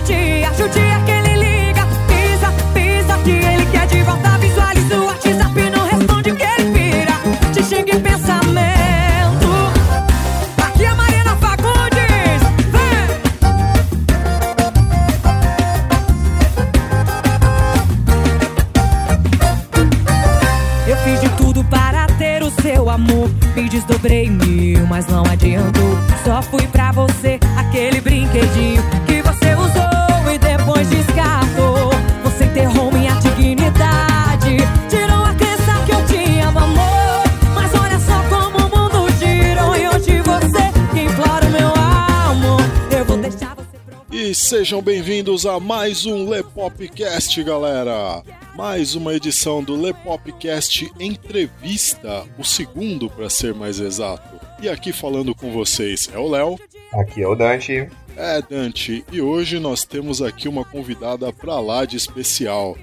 judia, judia que sejam bem-vindos a mais um Lepopcast, galera! Mais uma edição do Lepopcast Entrevista, o segundo para ser mais exato. E aqui falando com vocês é o Léo, Aqui é o Dante. é Dante, e hoje nós temos aqui uma convidada pra lá de especial.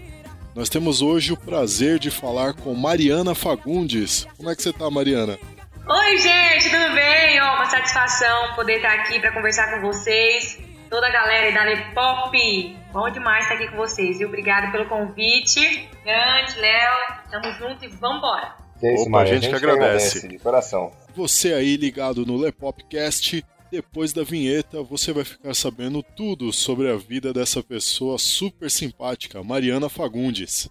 Nós temos hoje o prazer de falar com Mariana Fagundes. Como é que você tá, Mariana? Oi, gente, tudo bem? Ó, uma satisfação poder estar aqui para conversar com vocês. Toda a galera aí da Lepop. Bom demais estar aqui com vocês, viu? Obrigado pelo convite. Grande, Léo, tamo junto e vambora. É isso, Opa, a gente que agradece. De coração. Você aí ligado no Lepopcast, depois da vinheta você vai ficar sabendo tudo sobre a vida dessa pessoa super simpática, Mariana Fagundes.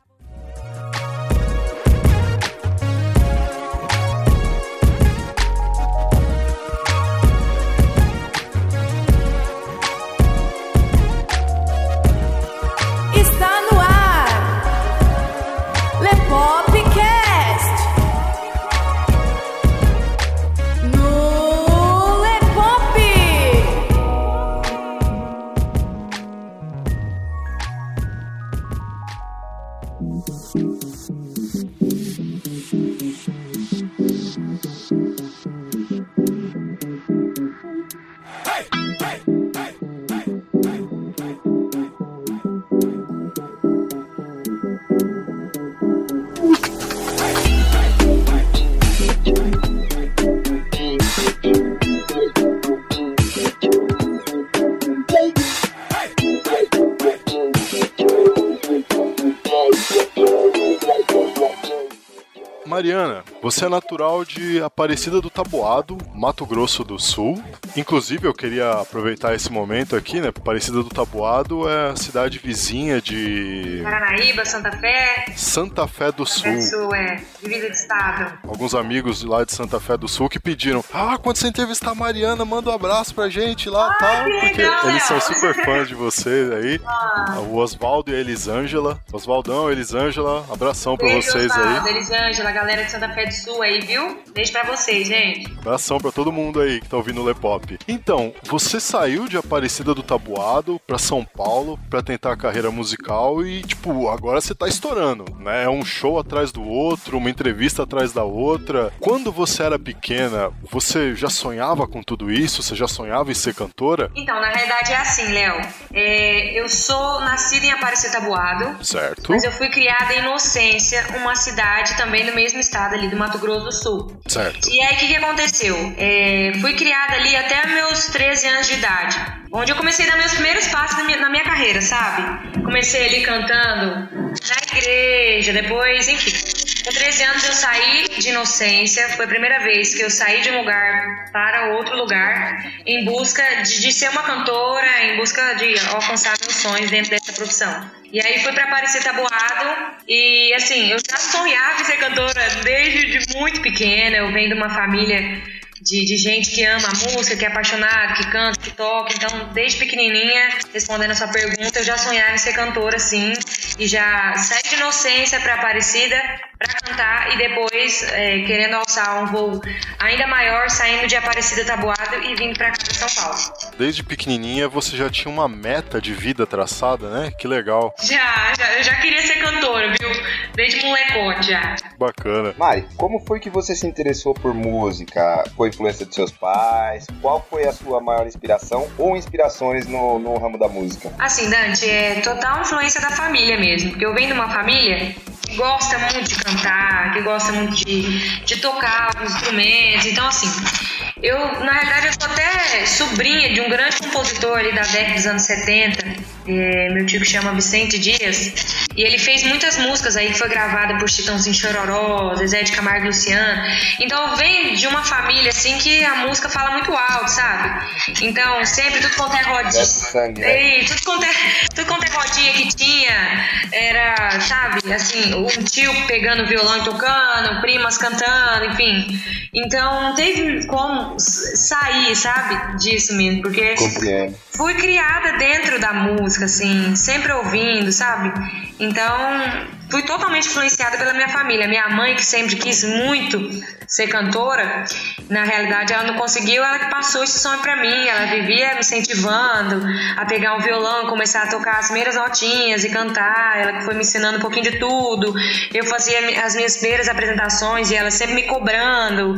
Mariana, você é natural de Aparecida do Taboado, Mato Grosso do Sul. Inclusive, eu queria aproveitar esse momento aqui, né? Aparecida do Taboado é a cidade vizinha de Paranaíba, Santa Fé, Santa Fé do Sul. Isso é divisa de estado. Alguns amigos lá de Santa Fé do Sul que pediram: Ah, quando você entrevistar a Mariana, manda um abraço pra gente lá Ah, tal. que Porque legal, eles são super fãs de vocês aí. Ah, O Oswaldo e a Elisângela. Oswaldão, Elisângela, abração pra beijo, vocês Osvaldo, aí. Elisângela, galera de Santa Fé do Sul aí, viu? Beijo pra vocês, gente. Abração pra todo mundo aí que tá ouvindo o Lepop. Então, você saiu de Aparecida do Tabuado pra São Paulo pra tentar a carreira musical e, tipo, agora você tá estourando, né? É um show atrás do outro, uma entrevista atrás da outra. Quando você era pequena, você já sonhava com tudo isso? Você já sonhava em ser cantora? Então, na realidade é assim, Léo. É, eu sou nascida em Aparecida Tabuado, Certo? mas eu fui criada em Inocência, uma cidade também do mesmo estado ali do Mato Grosso do Sul. Certo. E aí, o que, que aconteceu? É, fui criada ali até meus 13 anos de idade, onde eu comecei a dar meus primeiros passos na minha, na minha carreira, sabe? Comecei ali cantando na igreja, depois, enfim. Com 13 anos eu saí de Inocência, foi a primeira vez que eu saí de um lugar para outro lugar, em busca de, de ser uma cantora, em busca de alcançar meus sonhos dentro dessa profissão. E aí fui pra Aparecer Tabuado. E assim, eu já sonhava em ser cantora desde de muito pequena, eu venho de uma família de, de gente que ama a música, que é apaixonado, que canta, que toca. Então, desde pequenininha, respondendo a sua pergunta, eu já sonhava em ser cantora, sim. E já saí de inocência para Aparecida para cantar e depois, é, querendo alçar um voo ainda maior, saindo de Aparecida Tabuado e vindo para São Paulo. Desde pequenininha você já tinha uma meta de vida traçada, né? Que legal. Já, já, eu já queria ser cantora, viu? Desde molecote já. Bacana. Mari, como foi que você se interessou por música? Foi influência de seus pais? Qual foi a sua maior inspiração ou inspirações no, no ramo da música? Assim, Dante, é total influência da família mesmo. Porque eu venho de uma família que gosta muito de cantar, que gosta muito de, de tocar os instrumentos. Então, assim, eu, na realidade, eu sou até sobrinha de um grande compositor ali da década dos anos 70, é, meu tio que chama Vicente Dias, e ele fez muitas músicas aí que foi gravada por Chitãozinho Chororó, Zezé de Camargo e Luciano. Então vem de uma família assim que a música fala muito alto, sabe? Então sempre tudo quanto é rodinha. Sangue, né? tudo quanto é, tudo quanto é rodinha que tinha era, sabe, assim, um tio pegando violão e tocando, primas cantando, enfim. Então não teve como sair, sabe, disso mesmo, porque Compreendo. fui criada dentro da música, assim, sempre ouvindo, sabe? Então, fui totalmente influenciada pela minha família. Minha mãe, que sempre quis muito ser cantora, na realidade ela não conseguiu, ela que passou esse sonho para mim. Ela vivia me incentivando a pegar um violão, começar a tocar as primeiras notinhas e cantar. Ela que foi me ensinando um pouquinho de tudo. Eu fazia as minhas primeiras apresentações e ela sempre me cobrando,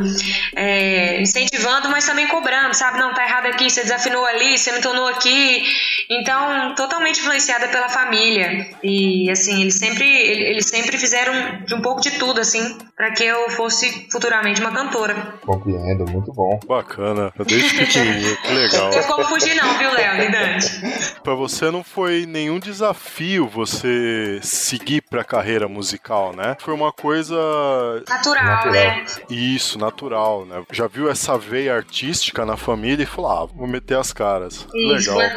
é, incentivando, mas também cobrando, sabe? Não, tá errado aqui, você desafinou ali, você não tonou aqui. Então, totalmente influenciada pela família. E assim, eles sempre, eles sempre fizeram de um pouco de tudo, assim, para que eu fosse futuramente uma cantora. Compreendo, muito bom. Bacana. Desde pequenininho, que legal. Não como fugir não, viu, Léo e Dante? Pra você não foi nenhum desafio você seguir pra carreira musical, né? Foi uma coisa Natural, Natural. né? isso, natural, né? Já viu essa veia artística na família e falou: "Ah, vou meter as caras". Isso foi legal.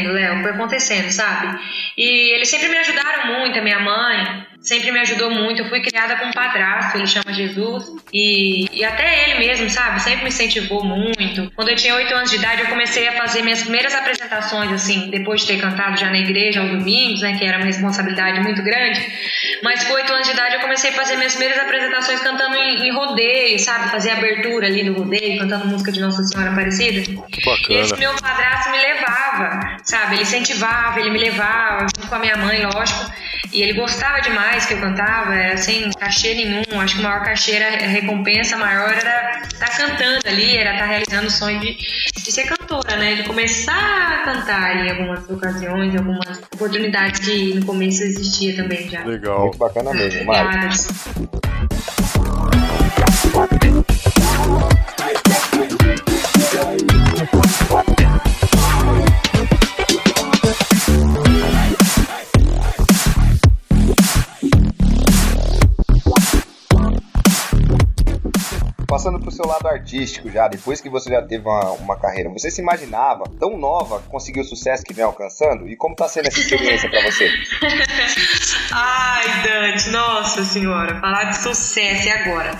Acontecendo, Léo, foi acontecendo, sabe? E eles sempre me ajudaram muito, a minha mãe sempre me ajudou muito. Eu fui criada com um padrasto, ele chama Jesus, e, e até ele mesmo, sabe? Sempre me incentivou muito. Quando eu tinha 8 anos de idade, eu comecei a fazer minhas primeiras apresentações, assim, depois de ter cantado já na igreja aos domingos, né? Que era uma responsabilidade muito grande. Mas com 8 anos de idade, eu comecei a fazer minhas primeiras apresentações cantando em, em rodeio, sabe? Fazer abertura ali do rodeio, cantando música de Nossa Senhora Aparecida. Que E esse bacana. meu padrasto me levava, sabe? Ele incentivava, ele me levava, junto com a minha mãe, lógico. E ele gostava demais que eu cantava, era sem cachê nenhum. Acho que o maior cachê era a recompensa maior era estar cantando ali, era estar realizando o sonho de, de ser cantora, né? De começar a cantar em algumas ocasiões, em algumas oportunidades que no começo existia também já. Legal. Muito bacana mesmo, Mário. Piadas. Seu lado artístico já, depois que você já teve uma, uma carreira, você se imaginava tão nova conseguir o sucesso que vem alcançando? E como tá sendo essa experiência pra você? Ai, Dante, nossa senhora, falar de sucesso e agora?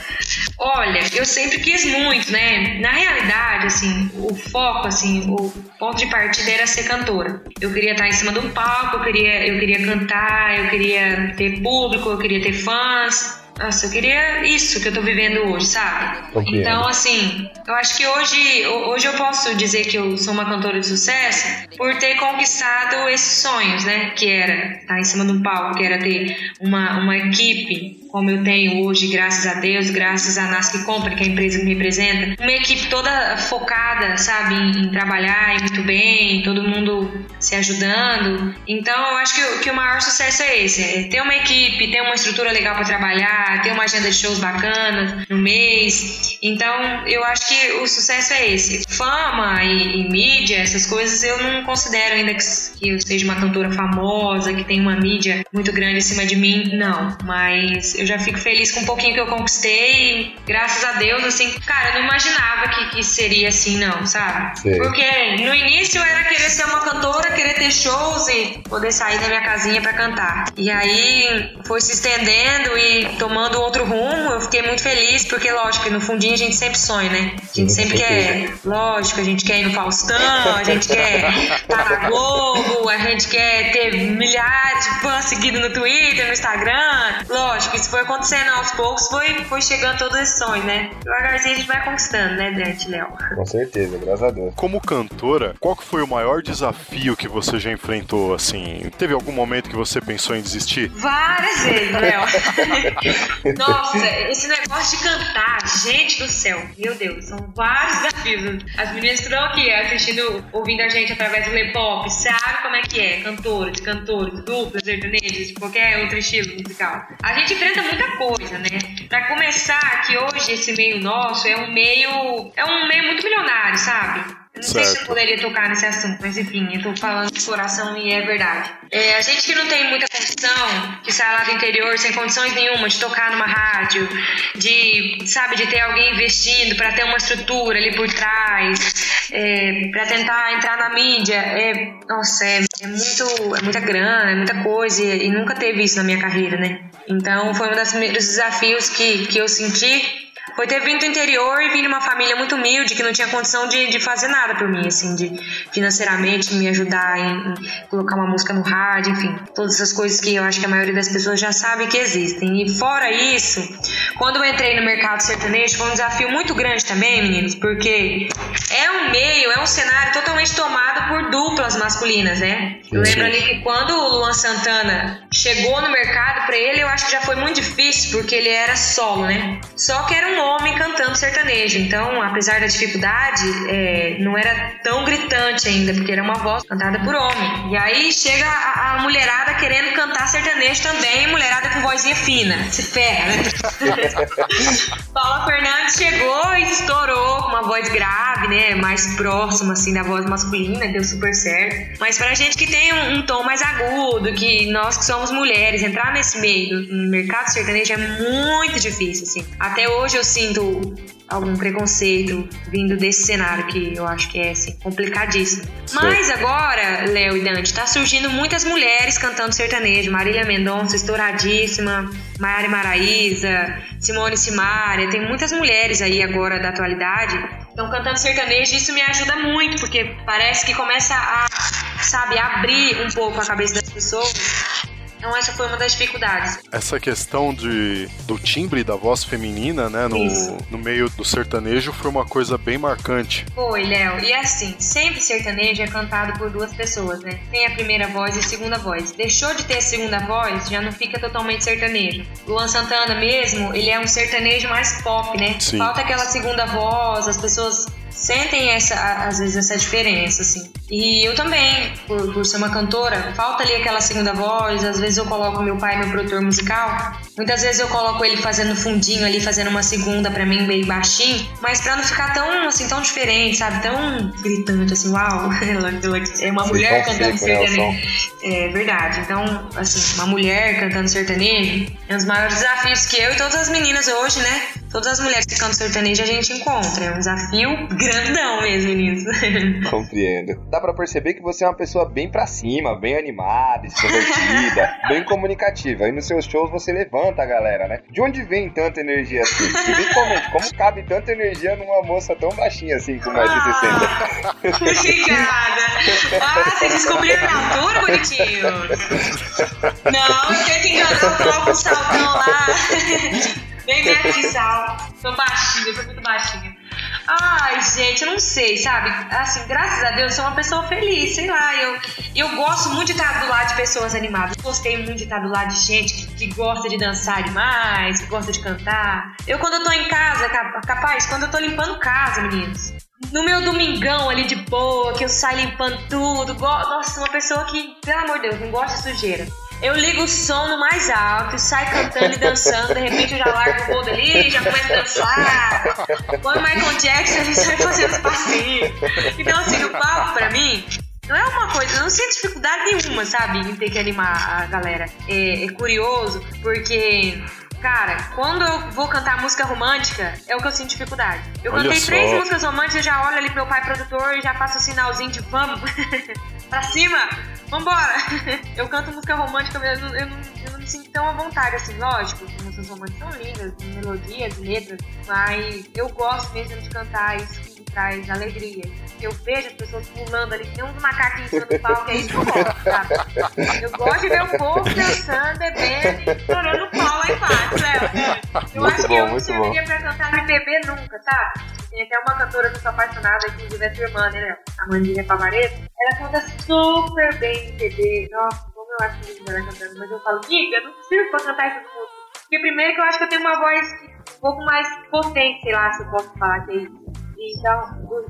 Olha, eu sempre quis muito, né? Na realidade, assim, o foco, assim, o ponto de partida era ser cantora. Eu queria estar em cima um palco, eu queria, eu queria cantar, eu queria ter público, eu queria ter fãs. Nossa, eu queria isso que eu tô vivendo hoje, sabe? Compreendo. Então, assim, eu acho que hoje, hoje eu posso dizer que eu sou uma cantora de sucesso por ter conquistado esses sonhos, né? Que era estar em cima de um palco, que era ter uma, uma equipe como eu tenho hoje, graças a Deus, graças à Nasc Company, que é a empresa que me representa. Uma equipe toda focada, sabe, em, em trabalhar e muito bem, todo mundo se ajudando. Então, eu acho que, o- que o maior sucesso é esse: é ter uma equipe, ter uma estrutura legal para trabalhar, ter uma agenda de shows bacanas no mês. Então, eu acho que o sucesso é esse. Fama e, e mídia, essas coisas, eu não considero ainda que, que eu seja uma cantora famosa, que tem uma mídia muito grande em cima de mim, não. Mas eu já fico feliz com um pouquinho que eu conquistei e, graças a Deus, assim, cara, eu não imaginava que, que seria assim, não, sabe? Sei. Porque no início era querer ser uma cantora, querer ter shows e poder sair da minha casinha pra cantar. E aí foi se estendendo e tomando outro rumo. Eu fiquei muito feliz, porque, lógico, que no fundinho a gente sempre sonha, né? A gente sempre quer, lógico, a gente quer ir no Faustão, a gente quer estar na Globo, a gente quer ter milhares de fãs seguidos no Twitter, no Instagram. Lógico, isso foi acontecendo aos poucos, foi, foi chegando todos esses sonhos, né? Devagarzinho a gente vai conquistando, né, Dante, Léo? Com certeza, graças a Deus. Como cantora, qual que foi o maior desafio que você já enfrentou, assim? Teve algum momento que você pensou em desistir? Várias vezes, Léo. Nossa, esse negócio de cantar, gente do céu, meu Deus, são vários desafios. As meninas que estão aqui assistindo, ouvindo a gente através do Lepop, sabe como é que é? Cantores, cantores, duplas, sertanejos, de qualquer outro estilo musical. A gente enfrenta muita coisa, né? Pra começar, que hoje esse meio nosso é um meio. É um meio muito milionário, sabe? Não certo. sei se eu poderia tocar nesse assunto, mas enfim, eu tô falando de coração e é verdade. É, a gente que não tem muita condição, que sai lá do interior sem condições nenhuma de tocar numa rádio, de, sabe, de ter alguém investindo para ter uma estrutura ali por trás, é, para tentar entrar na mídia, é, nossa, é, é, muito, é muita grana, é muita coisa e, e nunca teve isso na minha carreira, né? Então foi um dos primeiros desafios que, que eu senti foi ter vindo do interior e vindo de uma família muito humilde que não tinha condição de, de fazer nada por mim, assim, de financeiramente me ajudar em, em, colocar uma música no rádio, enfim, todas essas coisas que eu acho que a maioria das pessoas já sabe que existem. E fora isso, quando eu entrei no mercado sertanejo, foi um desafio muito grande também, meninos, porque é um meio, é um cenário totalmente tomado por duplas masculinas, né? Eu lembro ali que quando o Luan Santana chegou no mercado, para ele eu acho que já foi muito difícil, porque ele era solo, né? Só que era um homem cantando sertanejo. Então, apesar da dificuldade, é, não era tão gritante ainda, porque era uma voz cantada por homem. E aí chega a, a mulherada querendo cantar sertanejo também, mulherada com vozinha fina. Se ferra, né? Paula Fernandes chegou e estourou com uma voz grave, né? Mais próxima, assim, da voz masculina, deu super certo. Mas pra gente que tem um, um tom mais agudo, que nós que somos mulheres, entrar nesse meio, no mercado sertanejo é muito difícil, assim. Até hoje eu sinto algum preconceito vindo desse cenário que eu acho que é assim, complicadíssimo. Sim. Mas agora, Léo e Dante, tá surgindo muitas mulheres cantando sertanejo. Marília Mendonça, estouradíssima, Maiara Maraíza, Simone Simaria, tem muitas mulheres aí agora da atualidade estão cantando sertanejo. Isso me ajuda muito, porque parece que começa a, sabe, abrir um pouco a cabeça das pessoas então essa foi uma das dificuldades. Essa questão de, do timbre da voz feminina, né, no, no meio do sertanejo foi uma coisa bem marcante. Foi, Léo. E assim, sempre sertanejo é cantado por duas pessoas, né? Tem a primeira voz e a segunda voz. Deixou de ter a segunda voz, já não fica totalmente sertanejo. Luan Santana mesmo, ele é um sertanejo mais pop, né? Sim. Falta aquela segunda voz, as pessoas sentem essa, às vezes essa diferença, assim. E eu também, por, por ser uma cantora, falta ali aquela segunda voz, às vezes eu coloco meu pai, meu produtor musical, muitas vezes eu coloco ele fazendo fundinho ali, fazendo uma segunda para mim bem baixinho, mas pra não ficar tão, assim, tão diferente, sabe? Tão gritante, assim, uau, ela, ela é uma mulher cantando sertanejo. É verdade. Então, assim, uma mulher cantando sertanejo é um dos maiores desafios que eu e todas as meninas hoje, né? Todas as mulheres que cantam sertanejo a gente encontra. É um desafio grandão mesmo, meninos. Compreendo. Dá pra perceber que você é uma pessoa bem pra cima, bem animada, extrovertida, bem comunicativa. E nos seus shows você levanta a galera, né? De onde vem tanta energia assim? Principalmente, como cabe tanta energia numa moça tão baixinha assim, com mais de 60? Obrigada. Ah, vocês descobriram minha altura, bonitinhos? Não, eu tenho que enganar, coloco um saltão lá. Bem metro de sal. Tô baixinha, tô muito baixinha. Ai, gente, eu não sei, sabe? Assim, graças a Deus, eu sou uma pessoa feliz, sei lá. Eu, eu gosto muito de estar do lado de pessoas animadas. Gostei muito de estar do lado de gente que, gosta de dançar demais, que gosta de cantar. Eu, quando eu tô em casa, capaz, quando eu tô limpando casa, meninos. No meu domingão ali de boa, que eu saio limpando tudo. Nossa, uma pessoa que, pelo amor de Deus, não gosta de sujeira. Eu ligo o som no mais alto, saio cantando e dançando, de repente eu já largo o rodo ali, já começo a dançar. Quando o Michael Jackson, a gente sai fazendo os passinhos. Então, assim, o palco pra mim não é uma coisa, eu não sinto dificuldade nenhuma, sabe, em ter que animar a galera. É, é curioso, porque Cara, quando eu vou cantar música romântica, é o que eu sinto dificuldade. Eu Olha cantei só. três músicas românticas, eu já olho ali pro meu pai produtor e já faço o um sinalzinho de vamos pra cima, vambora. eu canto música romântica, eu não, eu, não, eu não me sinto tão à vontade, assim, lógico, músicas românticas são lindas, melodias, letras, mas eu gosto mesmo de cantar isso traz alegria. Eu vejo as pessoas pulando ali, tem uns macaquinhos no palco, é isso que eu gosto, sabe? Eu gosto de ver o povo dançando, bebendo, estourando o pau lá embaixo, Léo. Eu muito acho bom, que eu não serviria pra cantar no bebê nunca, sabe? Tem até uma cantora que eu sou apaixonada, inclusive é sua irmã, né? A Mandinha Pavareto. Ela canta super bem em bebê. Nossa, como eu acho linda ela cantando. Mas eu falo, Giga, não preciso pra cantar essas músicas. Porque primeiro que eu acho que eu tenho uma voz um pouco mais potente, sei lá, se eu posso falar que é isso. Então,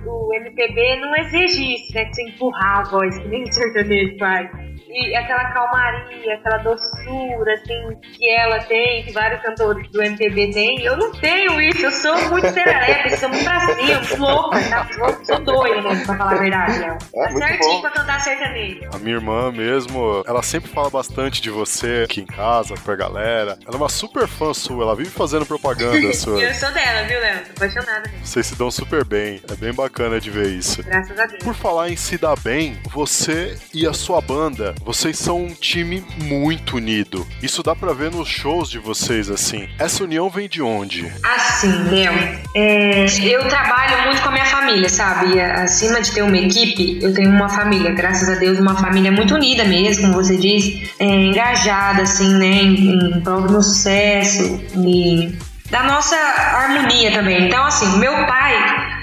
o, o MPB não exige isso, né? De você empurrar a voz, que nem o sertanejo faz. E aquela calmaria, aquela doçura, assim, que ela tem, que vários cantores do MPB têm. Eu não tenho isso, eu sou muito serelepe, sou muito pra cima, muito louca, tá? Sou, sou doida mesmo, pra falar a verdade, Léo. É, Tá muito certinho bom. pra cantar sertanejo. A minha irmã mesmo, ela sempre fala bastante de você aqui em casa, pra galera. Ela é uma super fã sua, ela vive fazendo propaganda sua. Eu sou dela, viu, Léo? Tô apaixonada mesmo. Vocês se dão super bem. É bem bacana de ver isso. Graças a Deus. Por falar em se dar bem, você e a sua banda, vocês são um time muito unido. Isso dá pra ver nos shows de vocês, assim. Essa união vem de onde? Assim, Léo, é, eu trabalho muito com a minha família, sabe? Acima de ter uma equipe, eu tenho uma família, graças a Deus, uma família muito unida mesmo, como você diz, é, engajada, assim, né, em, em prol do meu sucesso e da nossa harmonia também. Então, assim, meu pai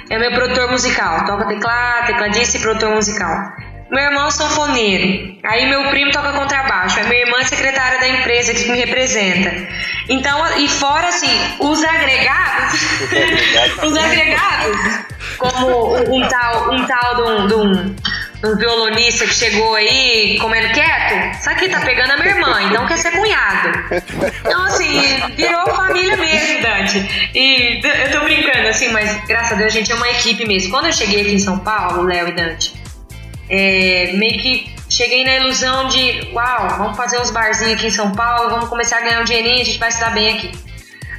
é meu produtor musical, toca teclado, tecladista e produtor musical. Meu irmão é sanfoneiro. Aí meu primo toca contrabaixo. Aí minha irmã é secretária da empresa que me representa. Então, e fora assim, os agregados. os agregados. Como um, tal, um tal de um, de um- um violonista que chegou aí comendo quieto. Isso aqui tá pegando a minha irmã, então quer ser cunhado. Então, assim, virou família mesmo, Dante. E eu tô brincando, assim, mas graças a Deus a gente é uma equipe mesmo. Quando eu cheguei aqui em São Paulo, Léo e Dante, é, meio que cheguei na ilusão de, uau, vamos fazer uns barzinhos aqui em São Paulo, vamos começar a ganhar um dinheirinho, a gente vai se dar bem aqui.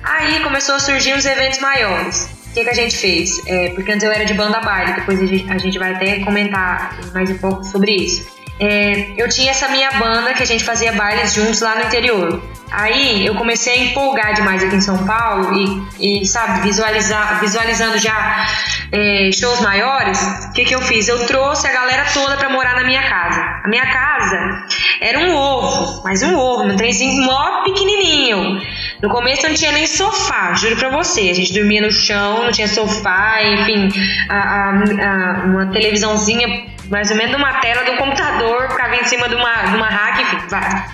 Aí começou a surgir uns eventos maiores. O que, que a gente fez? É, porque antes eu era de banda baile, depois a gente, a gente vai até comentar mais um pouco sobre isso. É, eu tinha essa minha banda que a gente fazia bailes juntos lá no interior. Aí eu comecei a empolgar demais aqui em São Paulo e, e sabe, visualizar, visualizando já é, shows maiores, o que, que eu fiz? Eu trouxe a galera toda pra morar na minha casa. A minha casa era um ovo, mas um ovo, um trenzinho mó pequenininho. No começo não tinha nem sofá, juro pra você. A gente dormia no chão, não tinha sofá, enfim, a- a- a- uma televisãozinha, mais ou menos uma tela do computador, ficava em cima de uma, de uma rack, enfim, vai.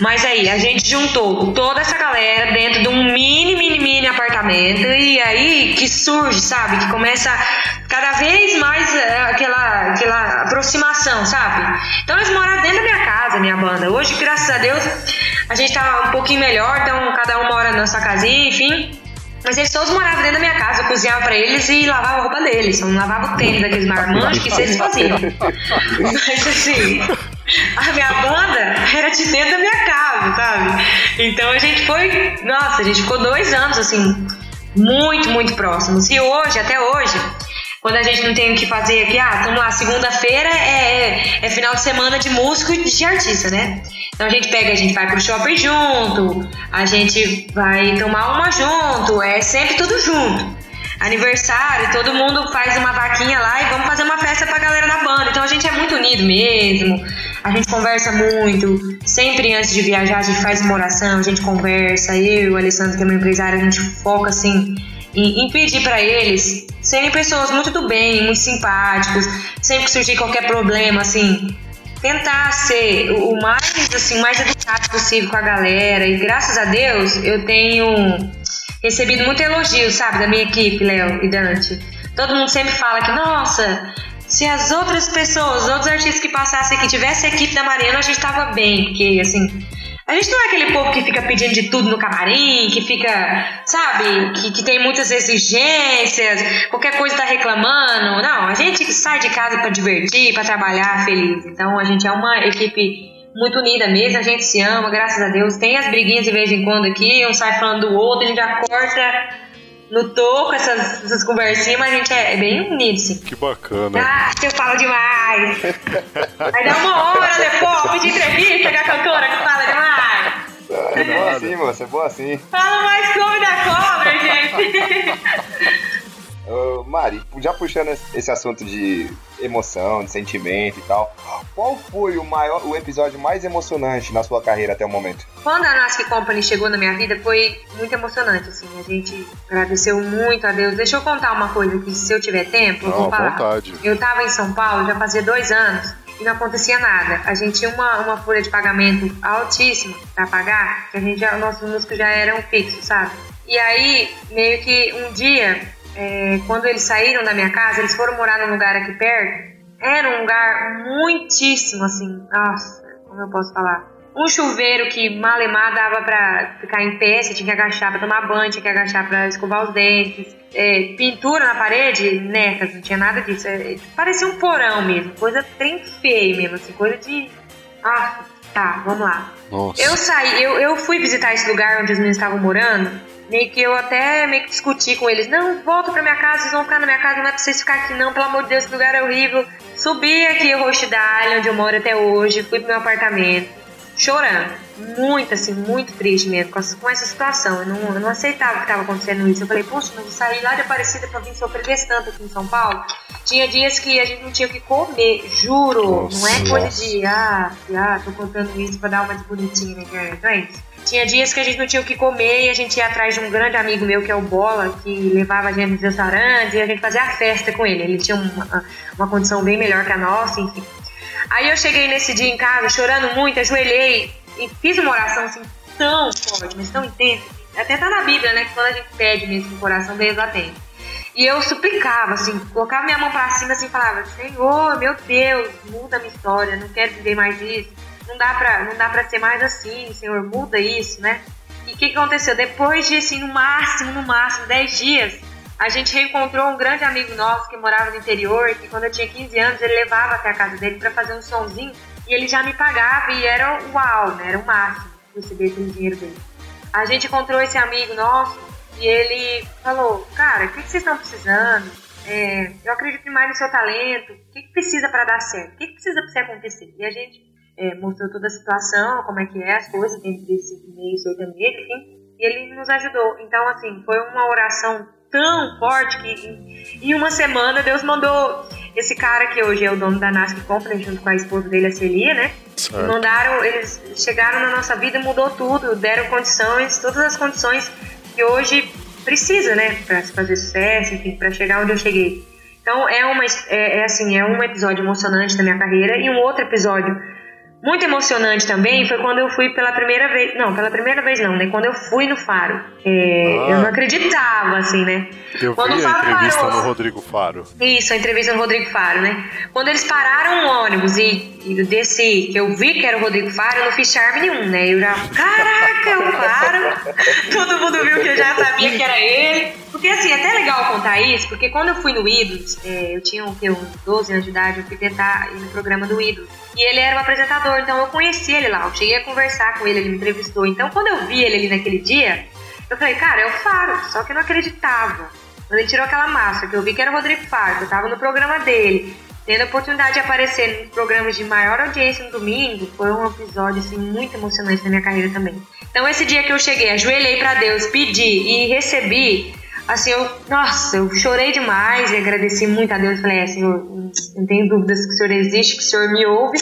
Mas aí, a gente juntou toda essa galera dentro de um mini, mini, mini apartamento e aí que surge, sabe? Que começa cada vez mais é, aquela, aquela aproximação, sabe? Então eles moraram dentro da minha casa, minha banda. Hoje, graças a Deus, a gente tá um pouquinho melhor, então cada um mora na sua casinha, enfim. Mas eles todos moravam dentro da minha casa, eu cozinhava pra eles e lavava a roupa deles. Eu não lavava o tênis daqueles marmanjos que vocês faziam. Mas assim, a minha banda era de dentro da minha casa, sabe? Então a gente foi. Nossa, a gente ficou dois anos, assim, muito, muito próximos. E hoje, até hoje, quando a gente não tem o que fazer aqui, ah, vamos lá, segunda-feira é, é final de semana de músico e de artista, né? Então a gente pega, a gente vai pro shopping junto, a gente vai tomar uma junto, é sempre tudo junto. Aniversário, todo mundo faz uma vaquinha lá e vamos fazer uma festa pra galera da banda. Então a gente é muito unido mesmo, a gente conversa muito. Sempre antes de viajar a gente faz uma oração, a gente conversa. Eu o Alessandro, que é meu empresário, a gente foca assim em, em pedir pra eles serem pessoas muito do bem, muito simpáticos. Sempre que surgir qualquer problema, assim, tentar ser o mais assim, mais educado possível com a galera. E graças a Deus eu tenho recebido muito elogio, sabe, da minha equipe, Léo e Dante. Todo mundo sempre fala que, nossa, se as outras pessoas, os outros artistas que passassem aqui tivessem a equipe da Mariana, a gente tava bem, porque assim. A gente não é aquele povo que fica pedindo de tudo no camarim, que fica, sabe, que, que tem muitas exigências, qualquer coisa tá reclamando. Não, a gente sai de casa pra divertir, pra trabalhar feliz. Então a gente é uma equipe muito unida mesmo, a gente se ama, graças a Deus. Tem as briguinhas de vez em quando aqui, um sai falando do outro, a gente já corta no toco essas, essas conversinhas, mas a gente é, é bem unido, sim. Que bacana. Ah, eu falo demais! Vai dar uma hora depois de entrevista com a cantora que fala demais! É boa assim, moça, é boa assim. Fala mais come da cobra, gente! Ô, Mari, já puxando esse assunto de emoção, de sentimento e tal, qual foi o maior, o episódio mais emocionante na sua carreira até o momento? Quando a Nasc Company chegou na minha vida foi muito emocionante, assim, a gente agradeceu muito a Deus. Deixa eu contar uma coisa que se eu tiver tempo, eu Não, vou falar. vontade. Eu tava em São Paulo já fazia dois anos e não acontecia nada. A gente tinha uma, uma folha de pagamento altíssima pra pagar, que a gente já, nossos músicos já eram fixos, sabe? E aí, meio que um dia, é, quando eles saíram da minha casa, eles foram morar num lugar aqui perto. Era um lugar muitíssimo assim, nossa, como eu posso falar? Um chuveiro que malemar dava pra ficar em pé, você tinha que agachar pra tomar banho, tinha que agachar pra escovar os dentes. É, pintura na parede, necas, não tinha nada disso. É, parecia um porão mesmo, coisa trem feia mesmo, assim, coisa de. Ah, tá, vamos lá. Nossa. Eu saí, eu, eu fui visitar esse lugar onde os meninos estavam morando. Meio que eu até meio que discuti com eles. Não, volta pra minha casa, vocês vão ficar na minha casa, não é pra vocês ficar aqui não, pelo amor de Deus, esse lugar é horrível. Subi aqui o Rochidale, onde eu moro até hoje, fui pro meu apartamento chorando. Muito, assim, muito triste mesmo com essa, situação. Eu não, eu não aceitava que estava acontecendo isso. Eu falei, poxa, mas eu saí lá de Aparecida pra vir sofrer desse tanto aqui em São Paulo. Tinha dias que a gente não tinha o que comer, juro. Nossa, não é coisa de, ah, ah, tô contando isso pra dar uma de bonitinha na internet. Não é isso. Tinha dias que a gente não tinha o que comer e a gente ia atrás de um grande amigo meu que é o Bola, que levava a gente nos restaurantes e a gente fazia a festa com ele. Ele tinha uma, uma condição bem melhor que a nossa, enfim. Aí eu cheguei nesse dia em casa chorando muito, ajoelhei e fiz uma oração assim tão forte, mas tão intensa. Até tá na Bíblia, né? Que quando a gente pede mesmo com o coração, Deus atende. E eu suplicava, assim, colocava minha mão pra cima assim, falava: Senhor, meu Deus, muda a minha história, não quero viver mais isso. Não dá pra, não dá pra ser mais assim, Senhor, muda isso, né? E o que, que aconteceu? Depois de, assim, no máximo, no máximo, 10 dias, a gente reencontrou um grande amigo nosso que morava no interior, que quando eu tinha 15 anos, ele levava até a casa dele para fazer um sonzinho e ele já me pagava e era uau, né? Era o máximo receber aquele dinheiro dele. A gente encontrou esse amigo nosso e ele falou, cara, o que, que vocês estão precisando? É, eu acredito mais no seu talento. O que, que precisa para dar certo? O que, que precisa para acontecer? E a gente é, mostrou toda a situação, como é que é as coisas dentro desse meio sertanejo, enfim. E ele nos ajudou. Então, assim, foi uma oração tão forte que em, uma semana Deus mandou esse cara que hoje é o dono da Nasc Company junto com a esposa dele, a Celia, né? Certo. Mandaram, eles chegaram na nossa vida, mudou tudo, deram condições, todas as condições que hoje precisa, né, para se fazer sucesso, enfim, para chegar onde eu cheguei. Então é uma é, é assim, é um episódio emocionante da minha carreira e um outro episódio muito emocionante também foi quando eu fui pela primeira vez. Não, pela primeira vez não, né? Quando eu fui no Faro. É, Ah. Eu não acreditava, assim, né? Eu Quando vi a entrevista parou- no Rodrigo Faro. Isso, a entrevista do Rodrigo Faro, né? Quando eles pararam o ônibus e eu que eu vi que era o Rodrigo Faro, eu não fiz charme nenhum, né? Eu já, caraca, o Faro! Todo mundo viu que eu já sabia que era ele. Porque assim, é até legal contar isso, porque quando eu fui no Ídolos, é, eu tinha quê, uns 12 anos de idade, eu fui tentar ir no programa do Ídolos. E ele era o apresentador, então eu conheci ele lá, eu cheguei a conversar com ele, ele me entrevistou. Então quando eu vi ele ali naquele dia, eu falei, cara, é o Faro, só que eu não acreditava. Quando ele tirou aquela máscara, que eu vi que era o Rodrigo Faro, eu tava no programa dele, tendo a oportunidade de aparecer em programas de maior audiência no domingo, foi um episódio assim muito emocionante na minha carreira também. Então esse dia que eu cheguei, ajoelhei pra Deus, pedi e recebi, assim, eu, nossa, eu chorei demais e agradeci muito a Deus. Falei, é, Senhor, não tenho dúvidas que o Senhor existe, que o Senhor me ouve.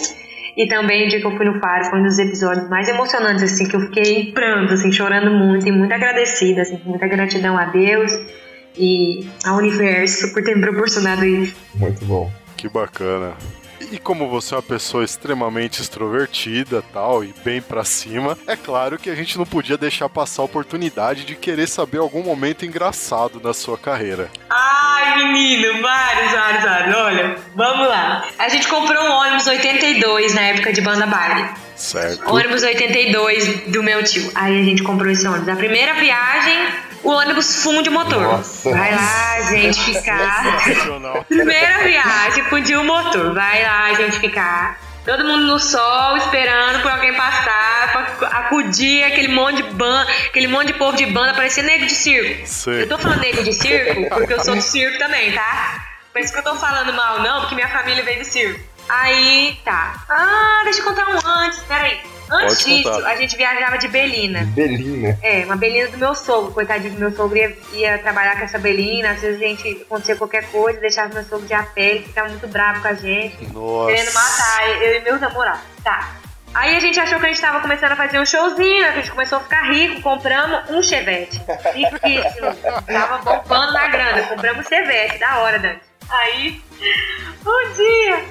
E também o dia que eu fui no Faro foi um dos episódios mais emocionantes, assim, que eu fiquei em pranto, assim, chorando muito e muito agradecida, assim, muita gratidão a Deus e ao universo por ter me proporcionado isso. Muito bom. Que bacana. E como você é uma pessoa extremamente extrovertida tal, e bem pra cima, é claro que a gente não podia deixar passar a oportunidade de querer saber algum momento engraçado na sua carreira. Ai, menino, vários, vários, vários. Olha, vamos lá. A gente comprou um ônibus 82 na época de banda Barbie. Certo? Ônibus 82 do meu tio. Aí a gente comprou esse ônibus. A primeira viagem, o ônibus funde o motor. Nossa. Vai lá, gente, ficar. Primeira viagem, fundiu o motor. Vai lá, gente, ficar. Todo mundo no sol, esperando por alguém passar, pra acudir aquele monte de banda, aquele monte de povo de banda, parecia nego de circo. Sei. Eu tô falando nego de circo porque eu sou do circo também, tá? Por isso que eu tô falando mal, não, porque minha família veio do circo. Aí, tá. Ah, deixa eu contar um antes, peraí. Antes disso, a gente viajava de Belina. Belina. É, uma belina do meu sogro. Coitadinho do meu sogro ia, ia trabalhar com essa belina. Às vezes a gente acontecia qualquer coisa, deixava meu sogro de a pé, ele ficava muito bravo com a gente, querendo Nossa. matar eu e meus namorados. Tá. Aí a gente achou que a gente tava começando a fazer um showzinho, a gente começou a ficar rico, compramos um chevette. Riquíssimo. tava bombando na grana, compramos um chevette, da hora, Dante. Aí, um dia,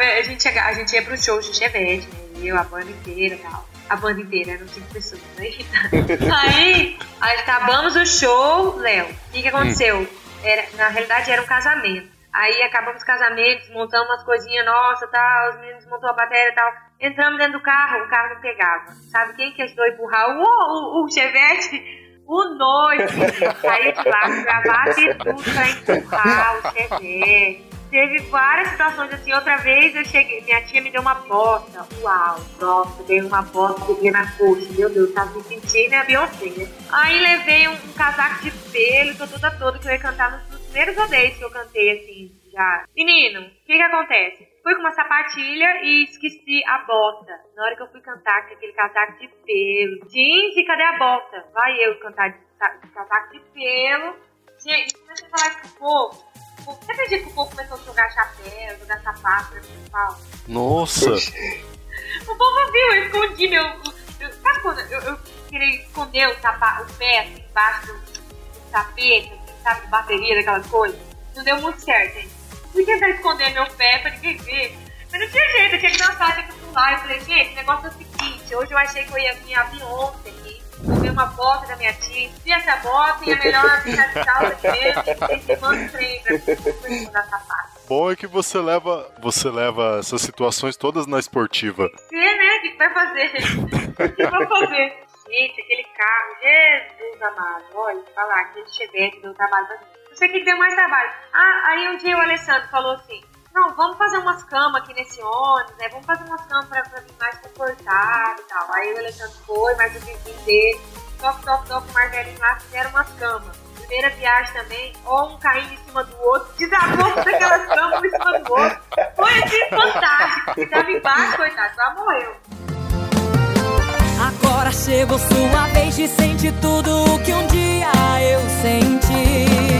é, a gente, chega- a gente ia pro show de chevette, né? Eu, a banda inteira e tal. A banda inteira, eram cinco pessoas, né? Aí, aí acabamos o show, Léo. O que, que aconteceu? Era, na realidade era um casamento. Aí acabamos os casamentos, montamos umas coisinhas nossas, tal, os meninos montou a bateria e tal. Entramos dentro do carro, o carro não pegava. Sabe quem que ajudou a empurrar? O, o, o Chevette? O noivo. Saiu de lá, gravar de tudo pra empurrar o Chevette. Teve várias situações assim. Outra vez eu cheguei, minha tia me deu uma bota. Uau, nossa, dei uma bota, peguei na coxa. Meu Deus, tava me sentindo a Beyoncé, né? Aí levei um, um, casaco de pelo, tô toda toda, que eu ia cantar nos, primeiros rodeios que eu cantei, assim, já. Menino, o que que acontece? Fui com uma sapatilha e esqueci a bota. Na hora que eu fui cantar com aquele casaco de pelo. Jeans, e cadê a bota? Vai eu cantar de, de casaco de pelo. Gente, comecei a falar com povo. Você acredita que o povo começou a jogar chapéu, jogar sapato pra principal? Nossa! o povo viu, eu escondi meu. Eu, sabe quando eu, eu queria esconder o, tapa, o pé assim, embaixo do, do tapete, assim, sabe, de bateria, daquela coisa? Não deu muito certo, hein? Fui tentar esconder meu pé pra ninguém ver. Mas não tinha jeito, eu tinha que dançar, tinha que pular. Eu falei, gente, o negócio é o seguinte: hoje eu achei que eu ia vir aqui comer uma bota da minha tia, se essa bota e é melhor ficar de calça mesmo, e manda trem pra sapato. Bom é que você leva, você leva essas situações todas na esportiva. É, né? O que vai fazer? O que vai fazer? Gente, aquele carro, Jesus amado, olha, falar, aquele chevette deu trabalho. Não sei o que deu mais trabalho. Ah, aí um dia o Alessandro falou assim, não, vamos fazer umas camas aqui nesse ônibus, né? Vamos fazer umas camas pra, vir mais confortável e tal. Aí o Alessandro foi, mas o vizinho dele, toque, toque, toque, o lá fizeram umas camas. Primeira viagem também, ou um caindo em cima do outro, desabou daquelas camas um em cima do outro. Foi assim fantástico. Ficava embaixo, coitado, lá morreu. Agora chegou sua vez de sentir tudo o que um dia eu senti.